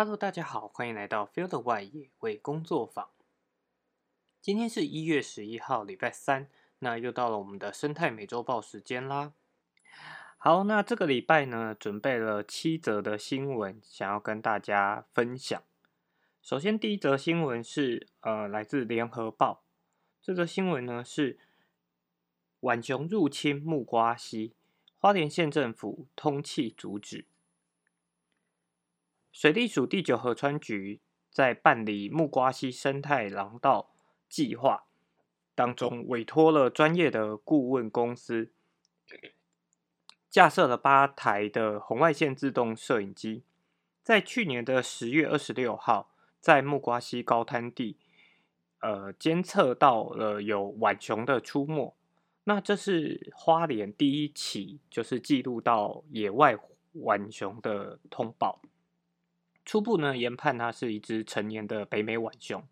Hello，大家好，欢迎来到 Field 外野为工作坊。今天是一月十一号，礼拜三，那又到了我们的生态美洲豹时间啦。好，那这个礼拜呢，准备了七则的新闻，想要跟大家分享。首先，第一则新闻是呃，来自联合报。这则新闻呢是浣熊入侵木瓜溪，花莲县政府通气阻止。水利署第九河川局在办理木瓜溪生态廊道计划当中，委托了专业的顾问公司，架设了八台的红外线自动摄影机，在去年的十月二十六号，在木瓜溪高滩地，呃，监测到了有浣熊的出没。那这是花莲第一起就是记录到野外浣熊的通报。初步呢研判它是一只成年的北美浣熊，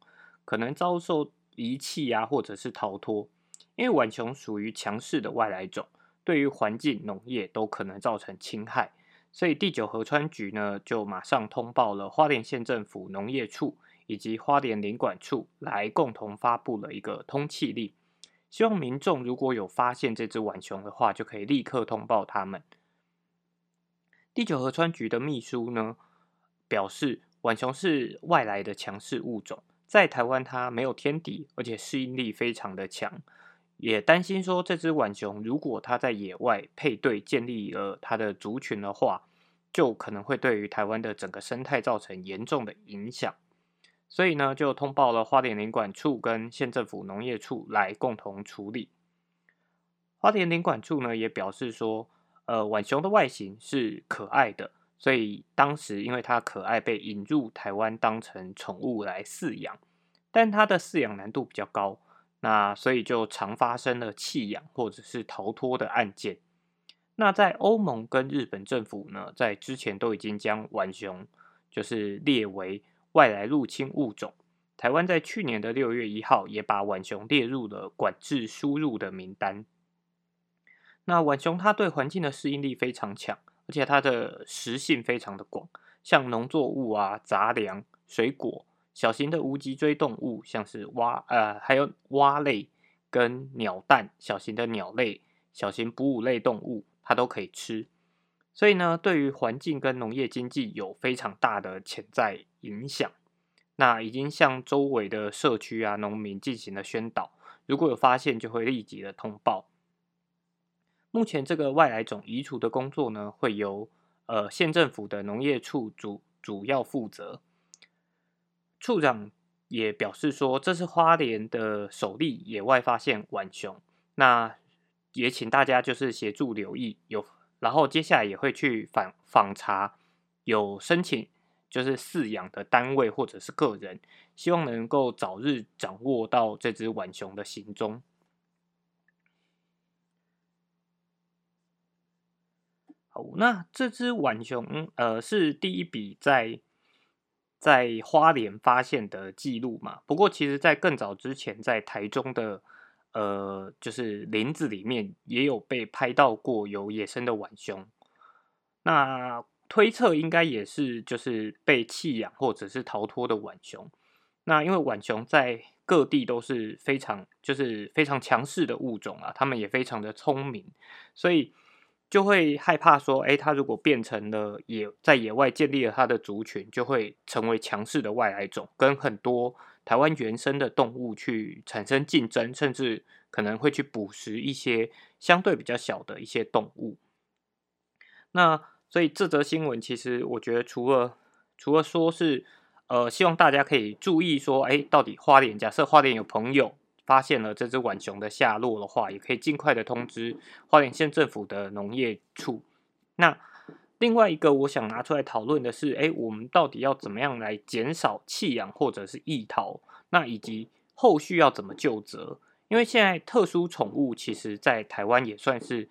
可能遭受遗弃啊，或者是逃脱。因为浣熊属于强势的外来种，对于环境、农业都可能造成侵害，所以第九河川局呢就马上通报了花莲县政府农业处以及花莲林管处来共同发布了一个通气令，希望民众如果有发现这只浣熊的话，就可以立刻通报他们。第九河川局的秘书呢？表示，浣熊是外来的强势物种，在台湾它没有天敌，而且适应力非常的强。也担心说，这只浣熊如果它在野外配对建立了它的族群的话，就可能会对于台湾的整个生态造成严重的影响。所以呢，就通报了花莲林管处跟县政府农业处来共同处理。花莲林管处呢也表示说，呃，浣熊的外形是可爱的。所以当时因为它可爱，被引入台湾当成宠物来饲养，但它的饲养难度比较高，那所以就常发生了弃养或者是逃脱的案件。那在欧盟跟日本政府呢，在之前都已经将浣熊就是列为外来入侵物种。台湾在去年的六月一号也把浣熊列入了管制输入的名单。那浣熊它对环境的适应力非常强。而且它的食性非常的广，像农作物啊、杂粮、水果、小型的无脊椎动物，像是蛙呃，还有蛙类跟鸟蛋、小型的鸟类、小型哺乳类动物，它都可以吃。所以呢，对于环境跟农业经济有非常大的潜在影响。那已经向周围的社区啊、农民进行了宣导，如果有发现，就会立即的通报。目前这个外来种移除的工作呢，会由呃县政府的农业处主主要负责。处长也表示说，这是花莲的首例野外发现浣熊，那也请大家就是协助留意，有然后接下来也会去访访查有申请就是饲养的单位或者是个人，希望能够早日掌握到这只浣熊的行踪。那这只浣熊，呃，是第一笔在在花莲发现的记录嘛？不过，其实，在更早之前，在台中的呃，就是林子里面也有被拍到过有野生的浣熊。那推测应该也是就是被弃养或者是逃脱的浣熊。那因为浣熊在各地都是非常就是非常强势的物种啊，它们也非常的聪明，所以。就会害怕说，哎，它如果变成了野在野外建立了它的族群，就会成为强势的外来种，跟很多台湾原生的动物去产生竞争，甚至可能会去捕食一些相对比较小的一些动物。那所以这则新闻其实我觉得，除了除了说是呃，希望大家可以注意说，哎，到底花莲假设花莲有朋友。发现了这只浣熊的下落的话，也可以尽快的通知花莲县政府的农业处。那另外一个我想拿出来讨论的是，哎，我们到底要怎么样来减少弃养或者是易逃？那以及后续要怎么救责？因为现在特殊宠物其实在台湾也算是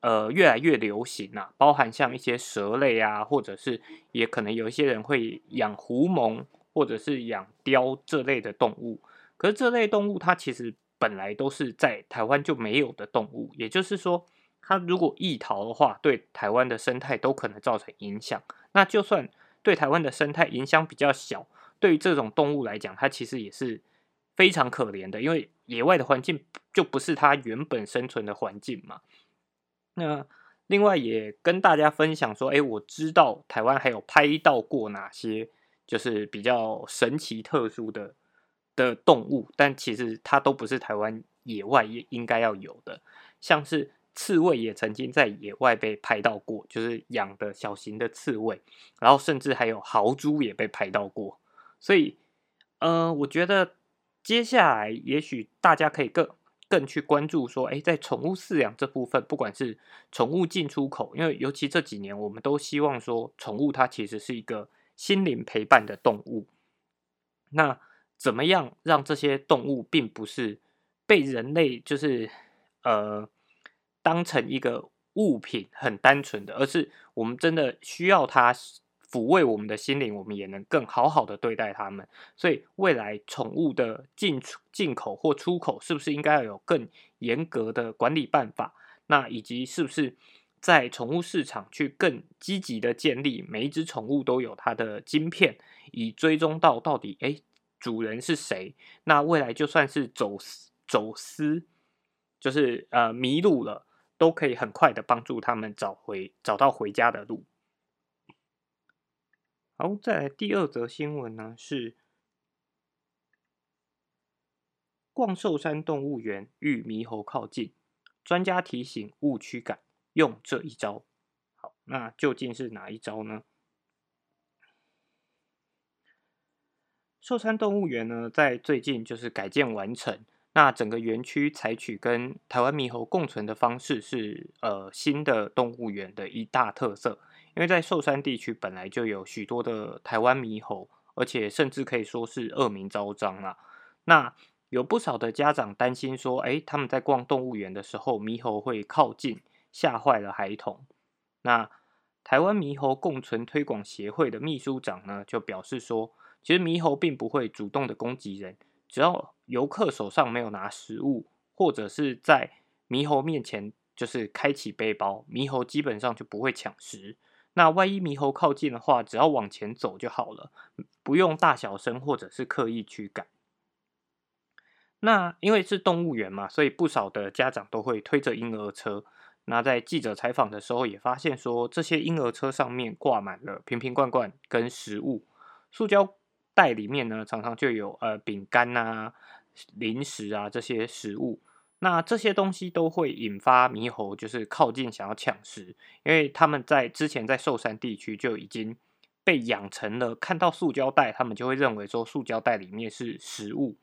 呃越来越流行啊，包含像一些蛇类啊，或者是也可能有一些人会养狐獴或者是养雕这类的动物。可是这类动物，它其实本来都是在台湾就没有的动物，也就是说，它如果易逃的话，对台湾的生态都可能造成影响。那就算对台湾的生态影响比较小。对于这种动物来讲，它其实也是非常可怜的，因为野外的环境就不是它原本生存的环境嘛。那另外也跟大家分享说，哎，我知道台湾还有拍到过哪些就是比较神奇特殊的的动物，但其实它都不是台湾野外也应该要有的，像是。刺猬也曾经在野外被拍到过，就是养的小型的刺猬，然后甚至还有豪猪也被拍到过。所以，呃，我觉得接下来也许大家可以更更去关注说，哎，在宠物饲养这部分，不管是宠物进出口，因为尤其这几年，我们都希望说，宠物它其实是一个心灵陪伴的动物。那怎么样让这些动物并不是被人类就是呃。当成一个物品很单纯的，而是我们真的需要它抚慰我们的心灵，我们也能更好好的对待它们。所以未来宠物的进出、进口或出口，是不是应该要有更严格的管理办法？那以及是不是在宠物市场去更积极的建立每一只宠物都有它的晶片，以追踪到到底哎主人是谁？那未来就算是走、走私，就是呃迷路了。都可以很快的帮助他们找回找到回家的路。好，再来第二则新闻呢，是逛寿山动物园遇猕猴靠近，专家提醒勿驱赶，用这一招。好，那究竟是哪一招呢？寿山动物园呢，在最近就是改建完成。那整个园区采取跟台湾猕猴共存的方式，是呃新的动物园的一大特色。因为在寿山地区本来就有许多的台湾猕猴，而且甚至可以说是恶名昭彰啊。那有不少的家长担心说，哎，他们在逛动物园的时候，猕猴会靠近，吓坏了孩童。那台湾猕猴共存推广协会的秘书长呢，就表示说，其实猕猴并不会主动的攻击人。只要游客手上没有拿食物，或者是在猕猴面前就是开启背包，猕猴基本上就不会抢食。那万一猕猴靠近的话，只要往前走就好了，不用大小声或者是刻意驱赶。那因为是动物园嘛，所以不少的家长都会推着婴儿车。那在记者采访的时候也发现说，这些婴儿车上面挂满了瓶瓶罐罐跟食物，塑胶。袋里面呢，常常就有呃饼干啊、零食啊这些食物。那这些东西都会引发猕猴，就是靠近想要抢食，因为他们在之前在寿山地区就已经被养成了，看到塑胶袋，他们就会认为说塑胶袋里面是食物。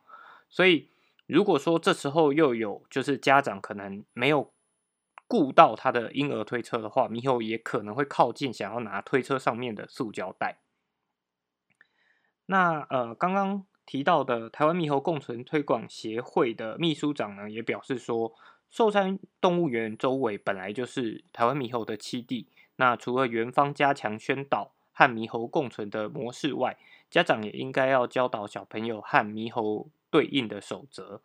所以如果说这时候又有就是家长可能没有顾到他的婴儿推车的话，猕猴也可能会靠近，想要拿推车上面的塑胶袋。那呃，刚刚提到的台湾猕猴共存推广协会的秘书长呢，也表示说，寿山动物园周围本来就是台湾猕猴的栖地。那除了园方加强宣导和猕猴共存的模式外，家长也应该要教导小朋友和猕猴对应的守则。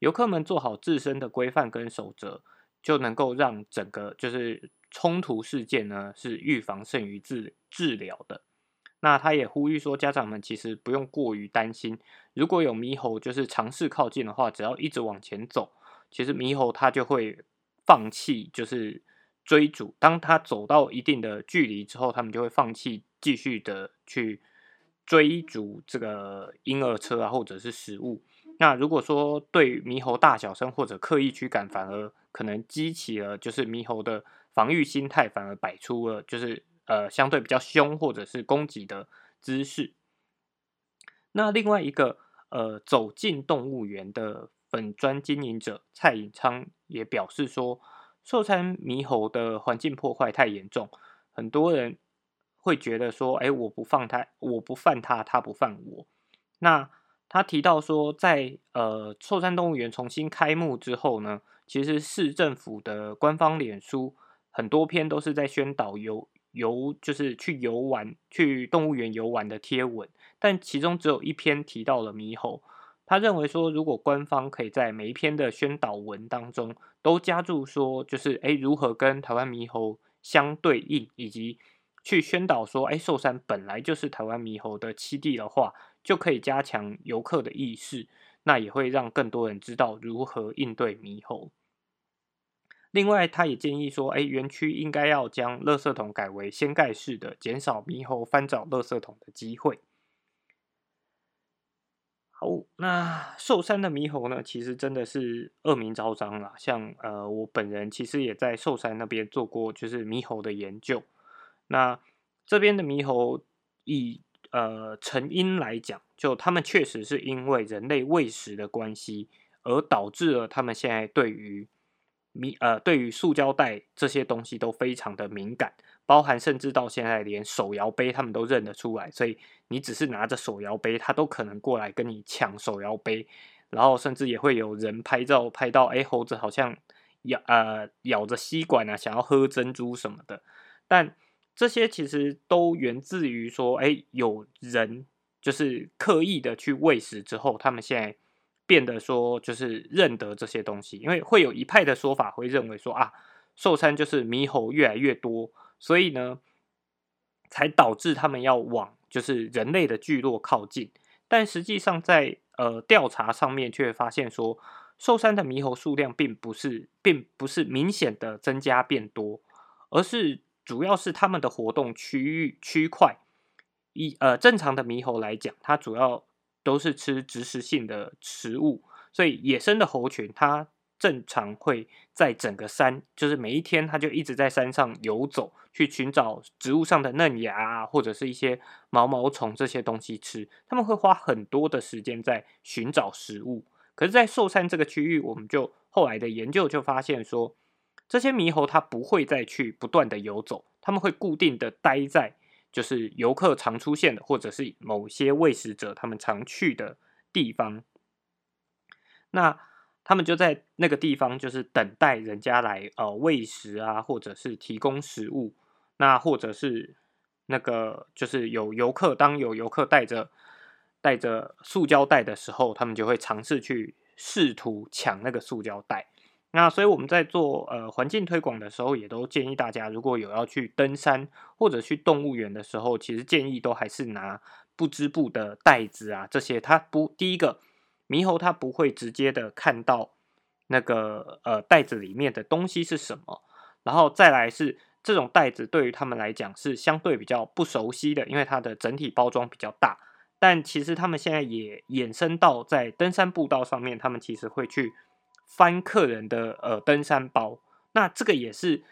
游客们做好自身的规范跟守则，就能够让整个就是冲突事件呢，是预防胜于治治疗的。那他也呼吁说，家长们其实不用过于担心，如果有猕猴就是尝试靠近的话，只要一直往前走，其实猕猴它就会放弃，就是追逐。当它走到一定的距离之后，他们就会放弃继续的去追逐这个婴儿车啊，或者是食物。那如果说对猕猴大小声或者刻意驱赶，反而可能激起了就是猕猴的防御心态，反而摆出了就是。呃，相对比较凶或者是攻击的姿势。那另外一个呃，走进动物园的粉砖经营者蔡颖昌也表示说，寿山猕猴的环境破坏太严重，很多人会觉得说，哎，我不放他，我不犯他，他不犯我。那他提到说，在呃寿山动物园重新开幕之后呢，其实市政府的官方脸书很多篇都是在宣导有。游就是去游玩，去动物园游玩的贴文，但其中只有一篇提到了猕猴。他认为说，如果官方可以在每一篇的宣导文当中都加注说，就是诶如何跟台湾猕猴相对应，以及去宣导说，哎，寿山本来就是台湾猕猴的栖地的话，就可以加强游客的意识，那也会让更多人知道如何应对猕猴。另外，他也建议说，哎，园区应该要将垃圾桶改为掀盖式的，减少猕猴翻找垃圾桶的机会。好，那寿山的猕猴呢，其实真的是恶名昭彰啦。像呃，我本人其实也在寿山那边做过，就是猕猴的研究。那这边的猕猴，以呃成因来讲，就他们确实是因为人类喂食的关系，而导致了他们现在对于敏呃，对于塑胶袋这些东西都非常的敏感，包含甚至到现在连手摇杯他们都认得出来，所以你只是拿着手摇杯，他都可能过来跟你抢手摇杯，然后甚至也会有人拍照拍到，哎，猴子好像咬呃咬着吸管啊，想要喝珍珠什么的，但这些其实都源自于说，哎，有人就是刻意的去喂食之后，他们现在。变得说就是认得这些东西，因为会有一派的说法会认为说啊，寿山就是猕猴越来越多，所以呢，才导致他们要往就是人类的聚落靠近。但实际上在呃调查上面却发现说，寿山的猕猴数量并不是并不是明显的增加变多，而是主要是他们的活动区域区块。以呃正常的猕猴来讲，它主要。都是吃植食性的食物，所以野生的猴群它正常会在整个山，就是每一天它就一直在山上游走，去寻找植物上的嫩芽啊，或者是一些毛毛虫这些东西吃。他们会花很多的时间在寻找食物。可是，在寿山这个区域，我们就后来的研究就发现说，这些猕猴它不会再去不断的游走，他们会固定的待在。就是游客常出现的，或者是某些喂食者他们常去的地方，那他们就在那个地方，就是等待人家来呃喂食啊，或者是提供食物，那或者是那个就是有游客，当有游客带着带着塑胶袋的时候，他们就会尝试去试图抢那个塑胶袋。那所以我们在做呃环境推广的时候，也都建议大家，如果有要去登山或者去动物园的时候，其实建议都还是拿不织布的袋子啊，这些它不第一个猕猴它不会直接的看到那个呃袋子里面的东西是什么，然后再来是这种袋子对于他们来讲是相对比较不熟悉的，因为它的整体包装比较大，但其实他们现在也衍生到在登山步道上面，他们其实会去。翻客人的呃登山包，那这个也是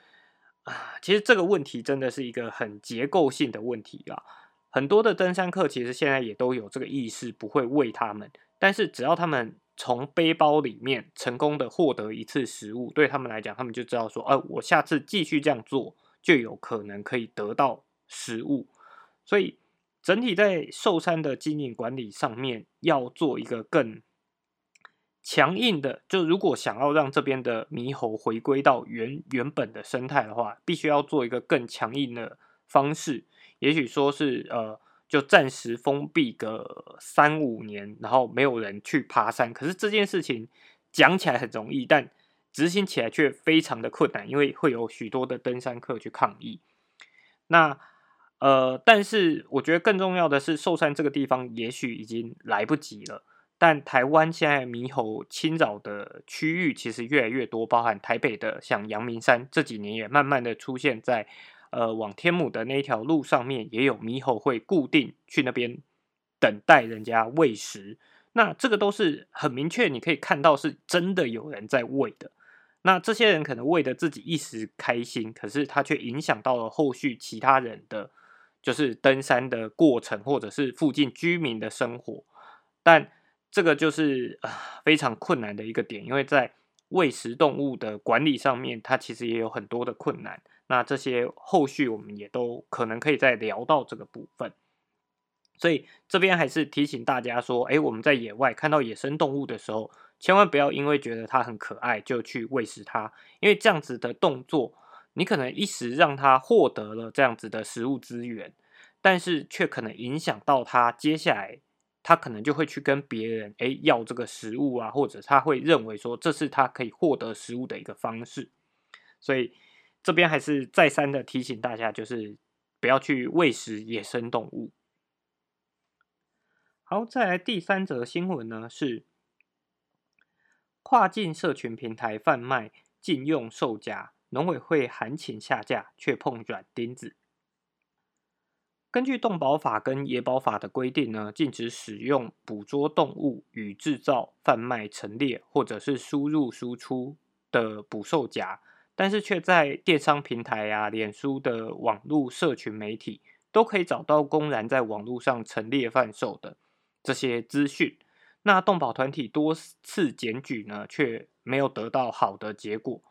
啊，其实这个问题真的是一个很结构性的问题啊。很多的登山客其实现在也都有这个意识，不会喂他们，但是只要他们从背包里面成功的获得一次食物，对他们来讲，他们就知道说，呃，我下次继续这样做，就有可能可以得到食物。所以整体在寿山的经营管理上面，要做一个更。强硬的，就如果想要让这边的猕猴回归到原原本的生态的话，必须要做一个更强硬的方式。也许说是呃，就暂时封闭个三五年，然后没有人去爬山。可是这件事情讲起来很容易，但执行起来却非常的困难，因为会有许多的登山客去抗议。那呃，但是我觉得更重要的是，寿山这个地方也许已经来不及了。但台湾现在猕猴侵扰的区域其实越来越多，包含台北的像阳明山，这几年也慢慢的出现在呃往天母的那条路上面，也有猕猴会固定去那边等待人家喂食。那这个都是很明确，你可以看到是真的有人在喂的。那这些人可能喂的自己一时开心，可是他却影响到了后续其他人的就是登山的过程，或者是附近居民的生活，但。这个就是啊非常困难的一个点，因为在喂食动物的管理上面，它其实也有很多的困难。那这些后续我们也都可能可以再聊到这个部分。所以这边还是提醒大家说，哎，我们在野外看到野生动物的时候，千万不要因为觉得它很可爱就去喂食它，因为这样子的动作，你可能一时让它获得了这样子的食物资源，但是却可能影响到它接下来。他可能就会去跟别人哎要这个食物啊，或者他会认为说这是他可以获得食物的一个方式，所以这边还是再三的提醒大家，就是不要去喂食野生动物。好，再来第三则新闻呢，是跨境社群平台贩卖禁用售价，农委会函请下架，却碰软钉子。根据动保法跟野保法的规定呢，禁止使用捕捉动物与制造、贩卖、陈列或者是输入、输出的捕兽夹，但是却在电商平台啊、脸书的网络社群媒体都可以找到公然在网络上陈列贩售的这些资讯。那动保团体多次检举呢，却没有得到好的结果。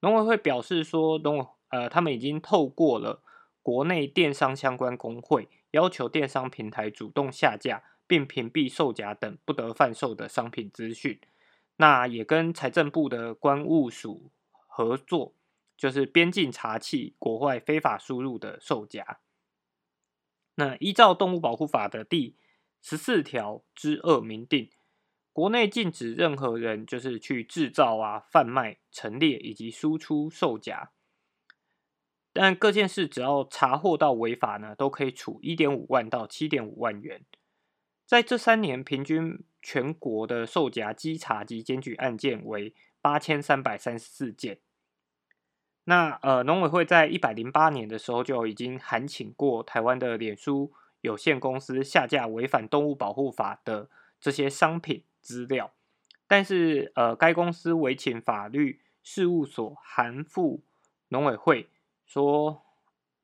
农委会表示说，农呃，他们已经透过了。国内电商相关工会要求电商平台主动下架并屏蔽售假等不得贩售的商品资讯。那也跟财政部的关务署合作，就是边境查缉国外非法输入的售假。那依照动物保护法的第十四条之二明定，国内禁止任何人就是去制造啊、贩卖、陈列以及输出售假。但各件事只要查获到违法呢，都可以处一点五万到七点五万元。在这三年，平均全国的售夹稽查及检举案件为八千三百三十四件。那呃，农委会在一百零八年的时候就已经函请过台湾的脸书有限公司下架违反动物保护法的这些商品资料，但是呃，该公司委请法律事务所函复农委会。说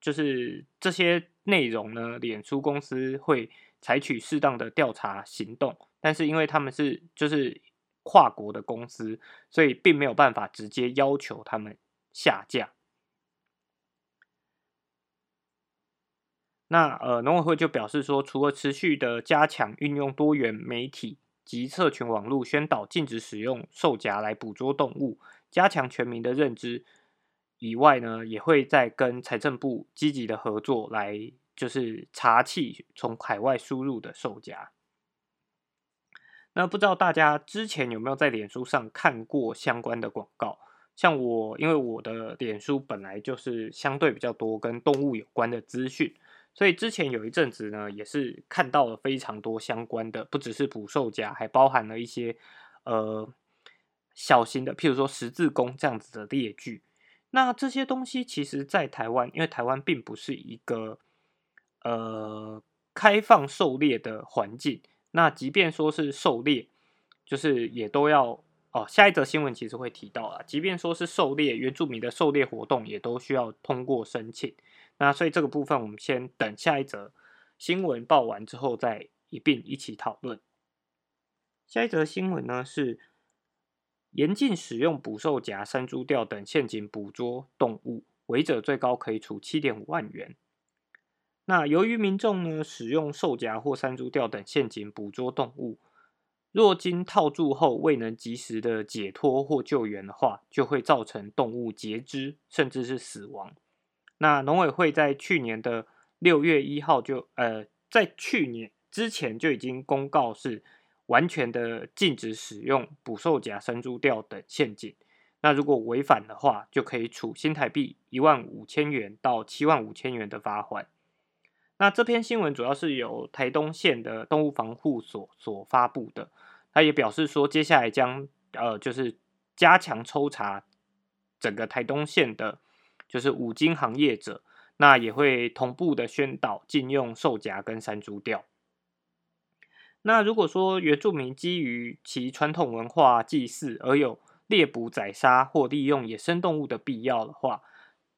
就是这些内容呢，脸书公司会采取适当的调查行动，但是因为他们是就是跨国的公司，所以并没有办法直接要求他们下架。那呃，农委会就表示说，除了持续的加强运用多元媒体及社群网络宣导禁止使用兽夹来捕捉动物，加强全民的认知。以外呢，也会在跟财政部积极的合作，来就是查缉从海外输入的售价。那不知道大家之前有没有在脸书上看过相关的广告？像我，因为我的脸书本来就是相对比较多跟动物有关的资讯，所以之前有一阵子呢，也是看到了非常多相关的，不只是捕兽夹，还包含了一些呃小型的，譬如说十字弓这样子的列具。那这些东西其实，在台湾，因为台湾并不是一个呃开放狩猎的环境。那即便说是狩猎，就是也都要哦。下一则新闻其实会提到啊，即便说是狩猎，原住民的狩猎活动也都需要通过申请。那所以这个部分，我们先等下一则新闻报完之后，再一并一起讨论。下一则新闻呢是。严禁使用捕兽夹、山猪钓等陷阱捕捉动物，违者最高可以处七点五万元。那由于民众呢使用兽夹或山猪钓等陷阱捕捉动物，若经套住后未能及时的解脱或救援的话，就会造成动物截肢甚至是死亡。那农委会在去年的六月一号就呃，在去年之前就已经公告是。完全的禁止使用捕兽夹、山猪钓等陷阱。那如果违反的话，就可以处新台币一万五千元到七万五千元的罚款。那这篇新闻主要是由台东县的动物防护所所发布的。他也表示说，接下来将呃就是加强抽查整个台东县的，就是五金行业者。那也会同步的宣导禁用兽夹跟山猪钓。那如果说原住民基于其传统文化祭祀而有猎捕、宰杀或利用野生动物的必要的话，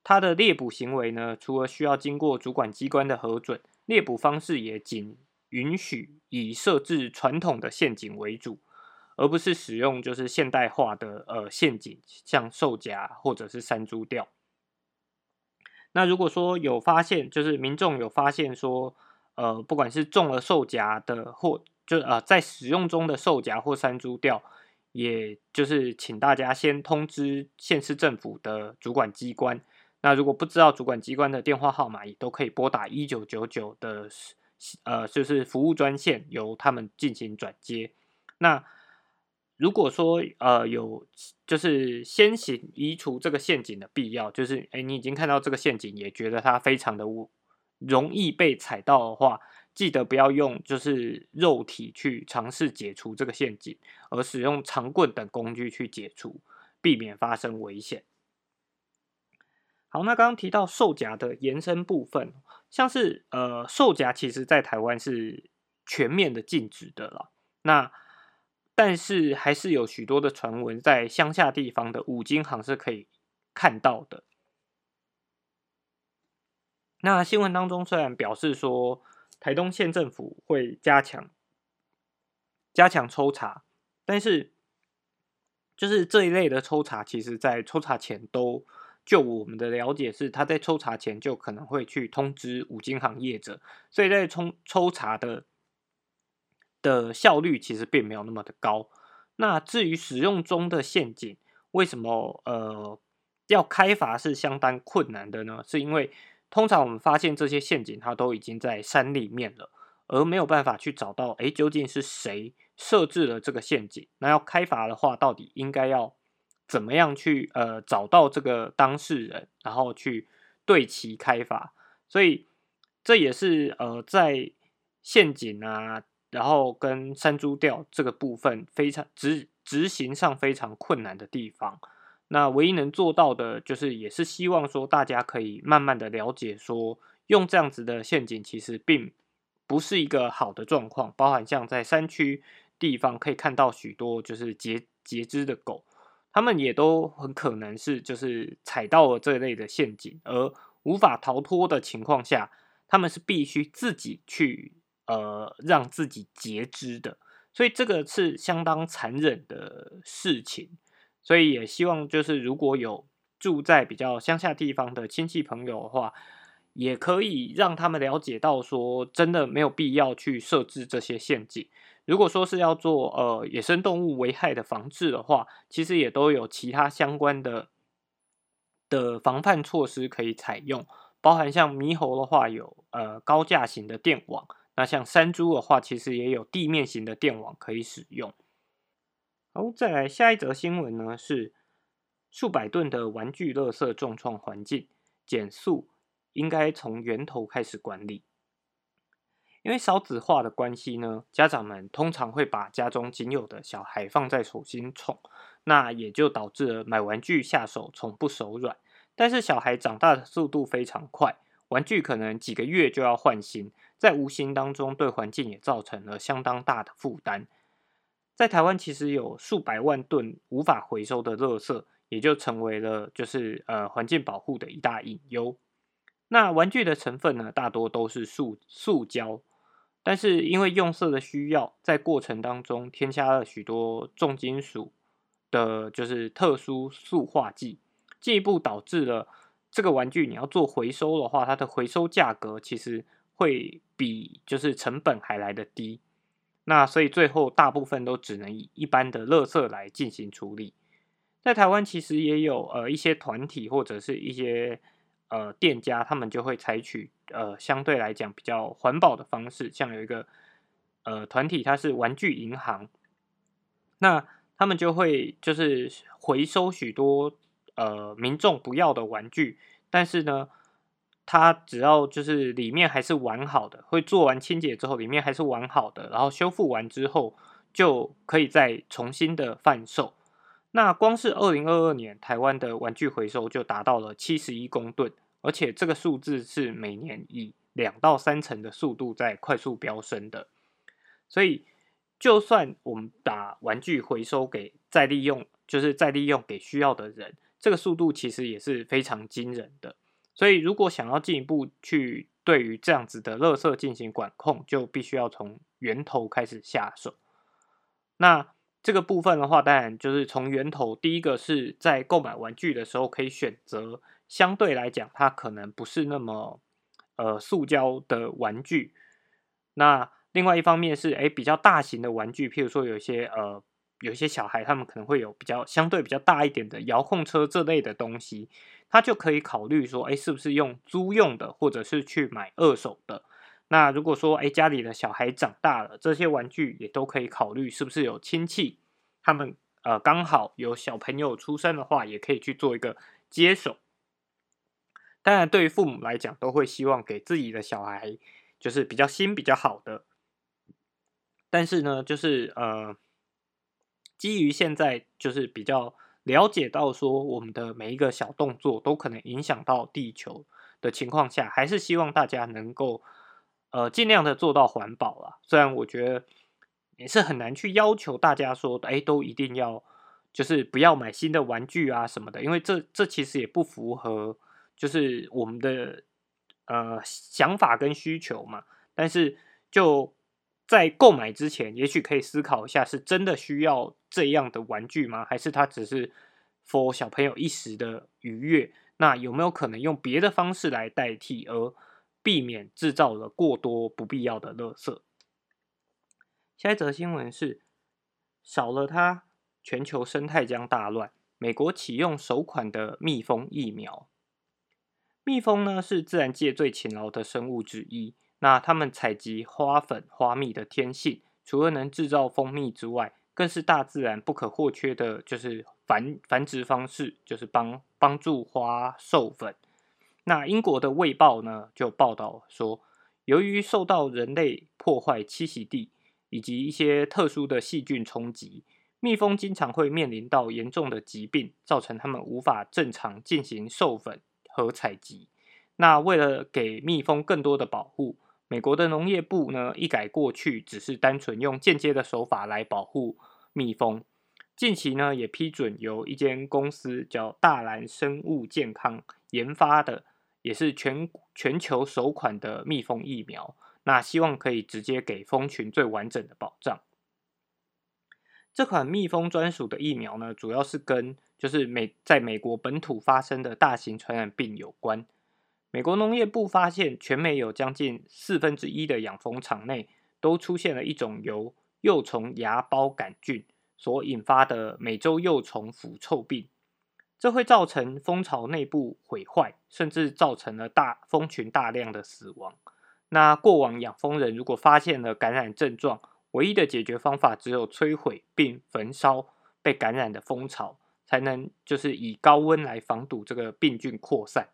他的猎捕行为呢，除了需要经过主管机关的核准，猎捕方式也仅允许以设置传统的陷阱为主，而不是使用就是现代化的呃陷阱，像兽夹或者是山猪钓。那如果说有发现，就是民众有发现说。呃，不管是中了兽夹的，或就呃在使用中的兽夹或山猪钓，也就是请大家先通知县市政府的主管机关。那如果不知道主管机关的电话号码，也都可以拨打一九九九的呃就是服务专线，由他们进行转接。那如果说呃有就是先行移除这个陷阱的必要，就是哎你已经看到这个陷阱，也觉得它非常的容易被踩到的话，记得不要用就是肉体去尝试解除这个陷阱，而使用长棍等工具去解除，避免发生危险。好，那刚刚提到兽夹的延伸部分，像是呃兽夹，其实在台湾是全面的禁止的了。那但是还是有许多的传闻，在乡下地方的五金行是可以看到的。那新闻当中虽然表示说，台东县政府会加强加强抽查，但是就是这一类的抽查，其实在抽查前都。就我们的了解是，他在抽查前就可能会去通知五金行业者，所以在抽抽查的的效率其实并没有那么的高。那至于使用中的陷阱，为什么呃要开罚是相当困难的呢？是因为通常我们发现这些陷阱它都已经在山里面了，而没有办法去找到，哎，究竟是谁设置了这个陷阱？那要开罚的话，到底应该要？怎么样去呃找到这个当事人，然后去对其开罚？所以这也是呃在陷阱啊，然后跟山猪钓这个部分非常执执行上非常困难的地方。那唯一能做到的，就是也是希望说大家可以慢慢的了解，说用这样子的陷阱其实并不是一个好的状况。包含像在山区地方可以看到许多就是截截肢的狗。他们也都很可能是就是踩到了这类的陷阱，而无法逃脱的情况下，他们是必须自己去呃让自己截肢的，所以这个是相当残忍的事情。所以也希望就是如果有住在比较乡下地方的亲戚朋友的话，也可以让他们了解到说，真的没有必要去设置这些陷阱。如果说是要做呃野生动物危害的防治的话，其实也都有其他相关的的防范措施可以采用，包含像猕猴的话有呃高架型的电网，那像山猪的话，其实也有地面型的电网可以使用。好，再来下一则新闻呢，是数百吨的玩具垃圾重创环境，减速应该从源头开始管理。因为少子化的关系呢，家长们通常会把家中仅有的小孩放在手心宠，那也就导致了买玩具下手从不手软。但是小孩长大的速度非常快，玩具可能几个月就要换新，在无形当中对环境也造成了相当大的负担。在台湾其实有数百万吨无法回收的垃圾，也就成为了就是呃环境保护的一大隐忧。那玩具的成分呢，大多都是塑塑胶。但是因为用色的需要，在过程当中添加了许多重金属的，就是特殊塑化剂，进一步导致了这个玩具你要做回收的话，它的回收价格其实会比就是成本还来得低。那所以最后大部分都只能以一般的垃圾来进行处理。在台湾其实也有呃一些团体或者是一些。呃，店家他们就会采取呃相对来讲比较环保的方式，像有一个呃团体，它是玩具银行，那他们就会就是回收许多呃民众不要的玩具，但是呢，它只要就是里面还是完好的，会做完清洁之后里面还是完好的，然后修复完之后就可以再重新的贩售。那光是二零二二年，台湾的玩具回收就达到了七十一公吨，而且这个数字是每年以两到三成的速度在快速飙升的。所以，就算我们把玩具回收给再利用，就是再利用给需要的人，这个速度其实也是非常惊人的。所以，如果想要进一步去对于这样子的垃圾进行管控，就必须要从源头开始下手。那。这个部分的话，当然就是从源头，第一个是在购买玩具的时候可以选择相对来讲它可能不是那么呃塑胶的玩具。那另外一方面是，哎，比较大型的玩具，譬如说有一些呃有些小孩他们可能会有比较相对比较大一点的遥控车这类的东西，他就可以考虑说，哎，是不是用租用的，或者是去买二手的。那如果说，哎，家里的小孩长大了，这些玩具也都可以考虑，是不是有亲戚，他们呃刚好有小朋友出生的话，也可以去做一个接手。当然，对于父母来讲，都会希望给自己的小孩就是比较新、比较好的。但是呢，就是呃，基于现在就是比较了解到说，我们的每一个小动作都可能影响到地球的情况下，还是希望大家能够呃尽量的做到环保啊。虽然我觉得也是很难去要求大家说，哎，都一定要就是不要买新的玩具啊什么的，因为这这其实也不符合就是我们的呃想法跟需求嘛。但是就在购买之前，也许可以思考一下，是真的需要这样的玩具吗？还是它只是 for 小朋友一时的愉悦？那有没有可能用别的方式来代替，而避免制造了过多不必要的垃圾？下一则新闻是，少了它，全球生态将大乱。美国启用首款的蜜蜂疫苗。蜜蜂呢，是自然界最勤劳的生物之一。那它们采集花粉、花蜜的天性，除了能制造蜂蜜之外，更是大自然不可或缺的，就是繁繁殖方式，就是帮帮助花授粉。那英国的《卫报》呢就报道说，由于受到人类破坏栖息地以及一些特殊的细菌冲击，蜜蜂经常会面临到严重的疾病，造成它们无法正常进行授粉和采集。那为了给蜜蜂更多的保护，美国的农业部呢，一改过去只是单纯用间接的手法来保护蜜蜂，近期呢也批准由一间公司叫大蓝生物健康研发的，也是全全球首款的蜜蜂疫苗。那希望可以直接给蜂群最完整的保障。这款蜜蜂专属的疫苗呢，主要是跟就是美在美国本土发生的大型传染病有关。美国农业部发现，全美有将近四分之一的养蜂场内都出现了一种由幼虫芽孢杆菌所引发的美洲幼虫腐臭病，这会造成蜂巢内部毁坏，甚至造成了大蜂群大量的死亡。那过往养蜂人如果发现了感染症状，唯一的解决方法只有摧毁并焚烧被感染的蜂巢，才能就是以高温来防堵这个病菌扩散。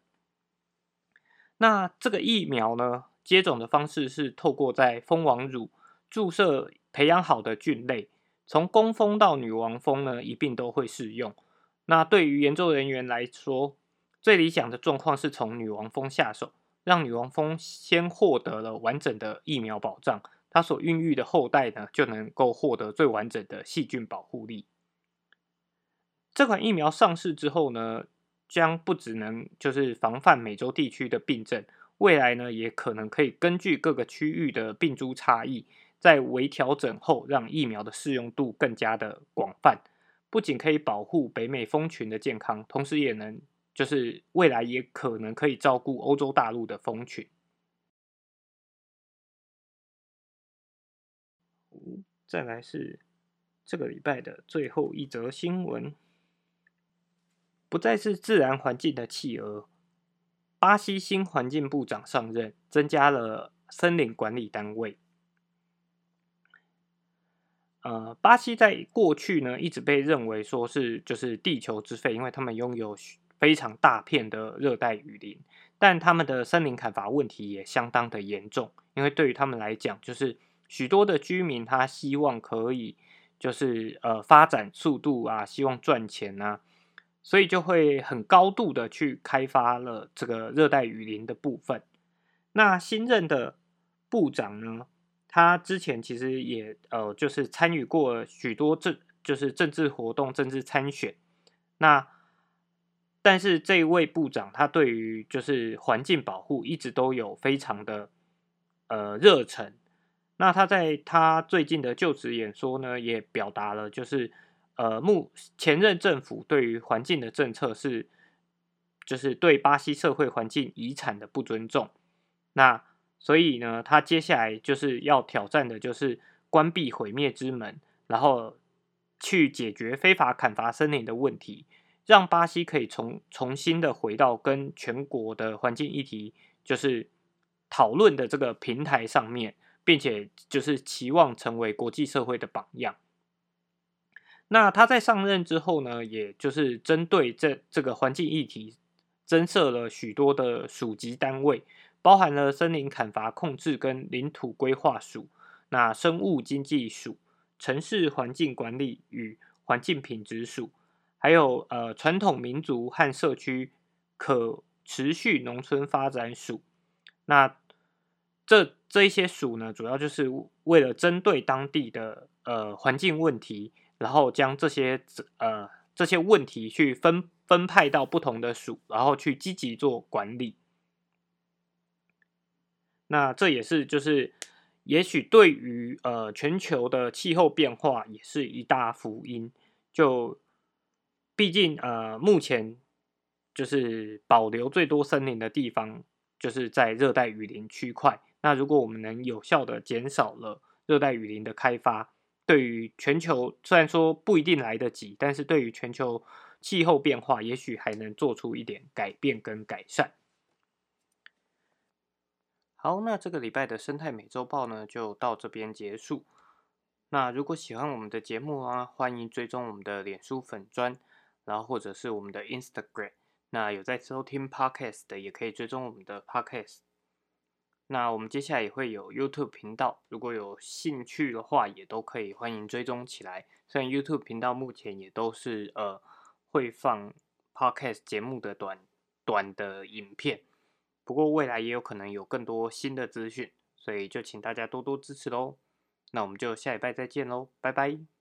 那这个疫苗呢？接种的方式是透过在蜂王乳注射培养好的菌类，从工蜂到女王蜂呢一并都会适用。那对于研究人员来说，最理想的状况是从女王蜂下手，让女王蜂先获得了完整的疫苗保障，它所孕育的后代呢就能够获得最完整的细菌保护力。这款疫苗上市之后呢？将不只能就是防范美洲地区的病症，未来呢也可能可以根据各个区域的病株差异，在微调整后，让疫苗的适用度更加的广泛。不仅可以保护北美蜂群的健康，同时也能就是未来也可能可以照顾欧洲大陆的蜂群。再来是这个礼拜的最后一则新闻。不再是自然环境的企鹅。巴西新环境部长上任，增加了森林管理单位。呃，巴西在过去呢，一直被认为说是就是地球之肺，因为他们拥有非常大片的热带雨林，但他们的森林砍伐问题也相当的严重。因为对于他们来讲，就是许多的居民他希望可以就是呃发展速度啊，希望赚钱啊。所以就会很高度的去开发了这个热带雨林的部分。那新任的部长呢，他之前其实也呃就是参与过许多政就是政治活动、政治参选。那但是这位部长他对于就是环境保护一直都有非常的呃热忱。那他在他最近的就职演说呢，也表达了就是。呃，目前任政府对于环境的政策是，就是对巴西社会环境遗产的不尊重。那所以呢，他接下来就是要挑战的，就是关闭毁灭之门，然后去解决非法砍伐森林的问题，让巴西可以重重新的回到跟全国的环境议题就是讨论的这个平台上面，并且就是期望成为国际社会的榜样。那他在上任之后呢，也就是针对这这个环境议题，增设了许多的属级单位，包含了森林砍伐控制跟领土规划署、那生物经济署、城市环境管理与环境品质署，还有呃传统民族和社区可持续农村发展署。那这这一些署呢，主要就是为了针对当地的呃环境问题，然后将这些呃这些问题去分分派到不同的署，然后去积极做管理。那这也是就是也许对于呃全球的气候变化也是一大福音。就毕竟呃目前就是保留最多森林的地方。就是在热带雨林区块，那如果我们能有效的减少了热带雨林的开发，对于全球虽然说不一定来得及，但是对于全球气候变化，也许还能做出一点改变跟改善。好，那这个礼拜的生态美洲报呢，就到这边结束。那如果喜欢我们的节目啊，欢迎追踪我们的脸书粉砖，然后或者是我们的 Instagram。那有在收听 Podcast 的，也可以追踪我们的 Podcast。那我们接下来也会有 YouTube 频道，如果有兴趣的话，也都可以欢迎追踪起来。虽然 YouTube 频道目前也都是呃会放 Podcast 节目的短短的影片，不过未来也有可能有更多新的资讯，所以就请大家多多支持喽。那我们就下礼拜再见喽，拜拜。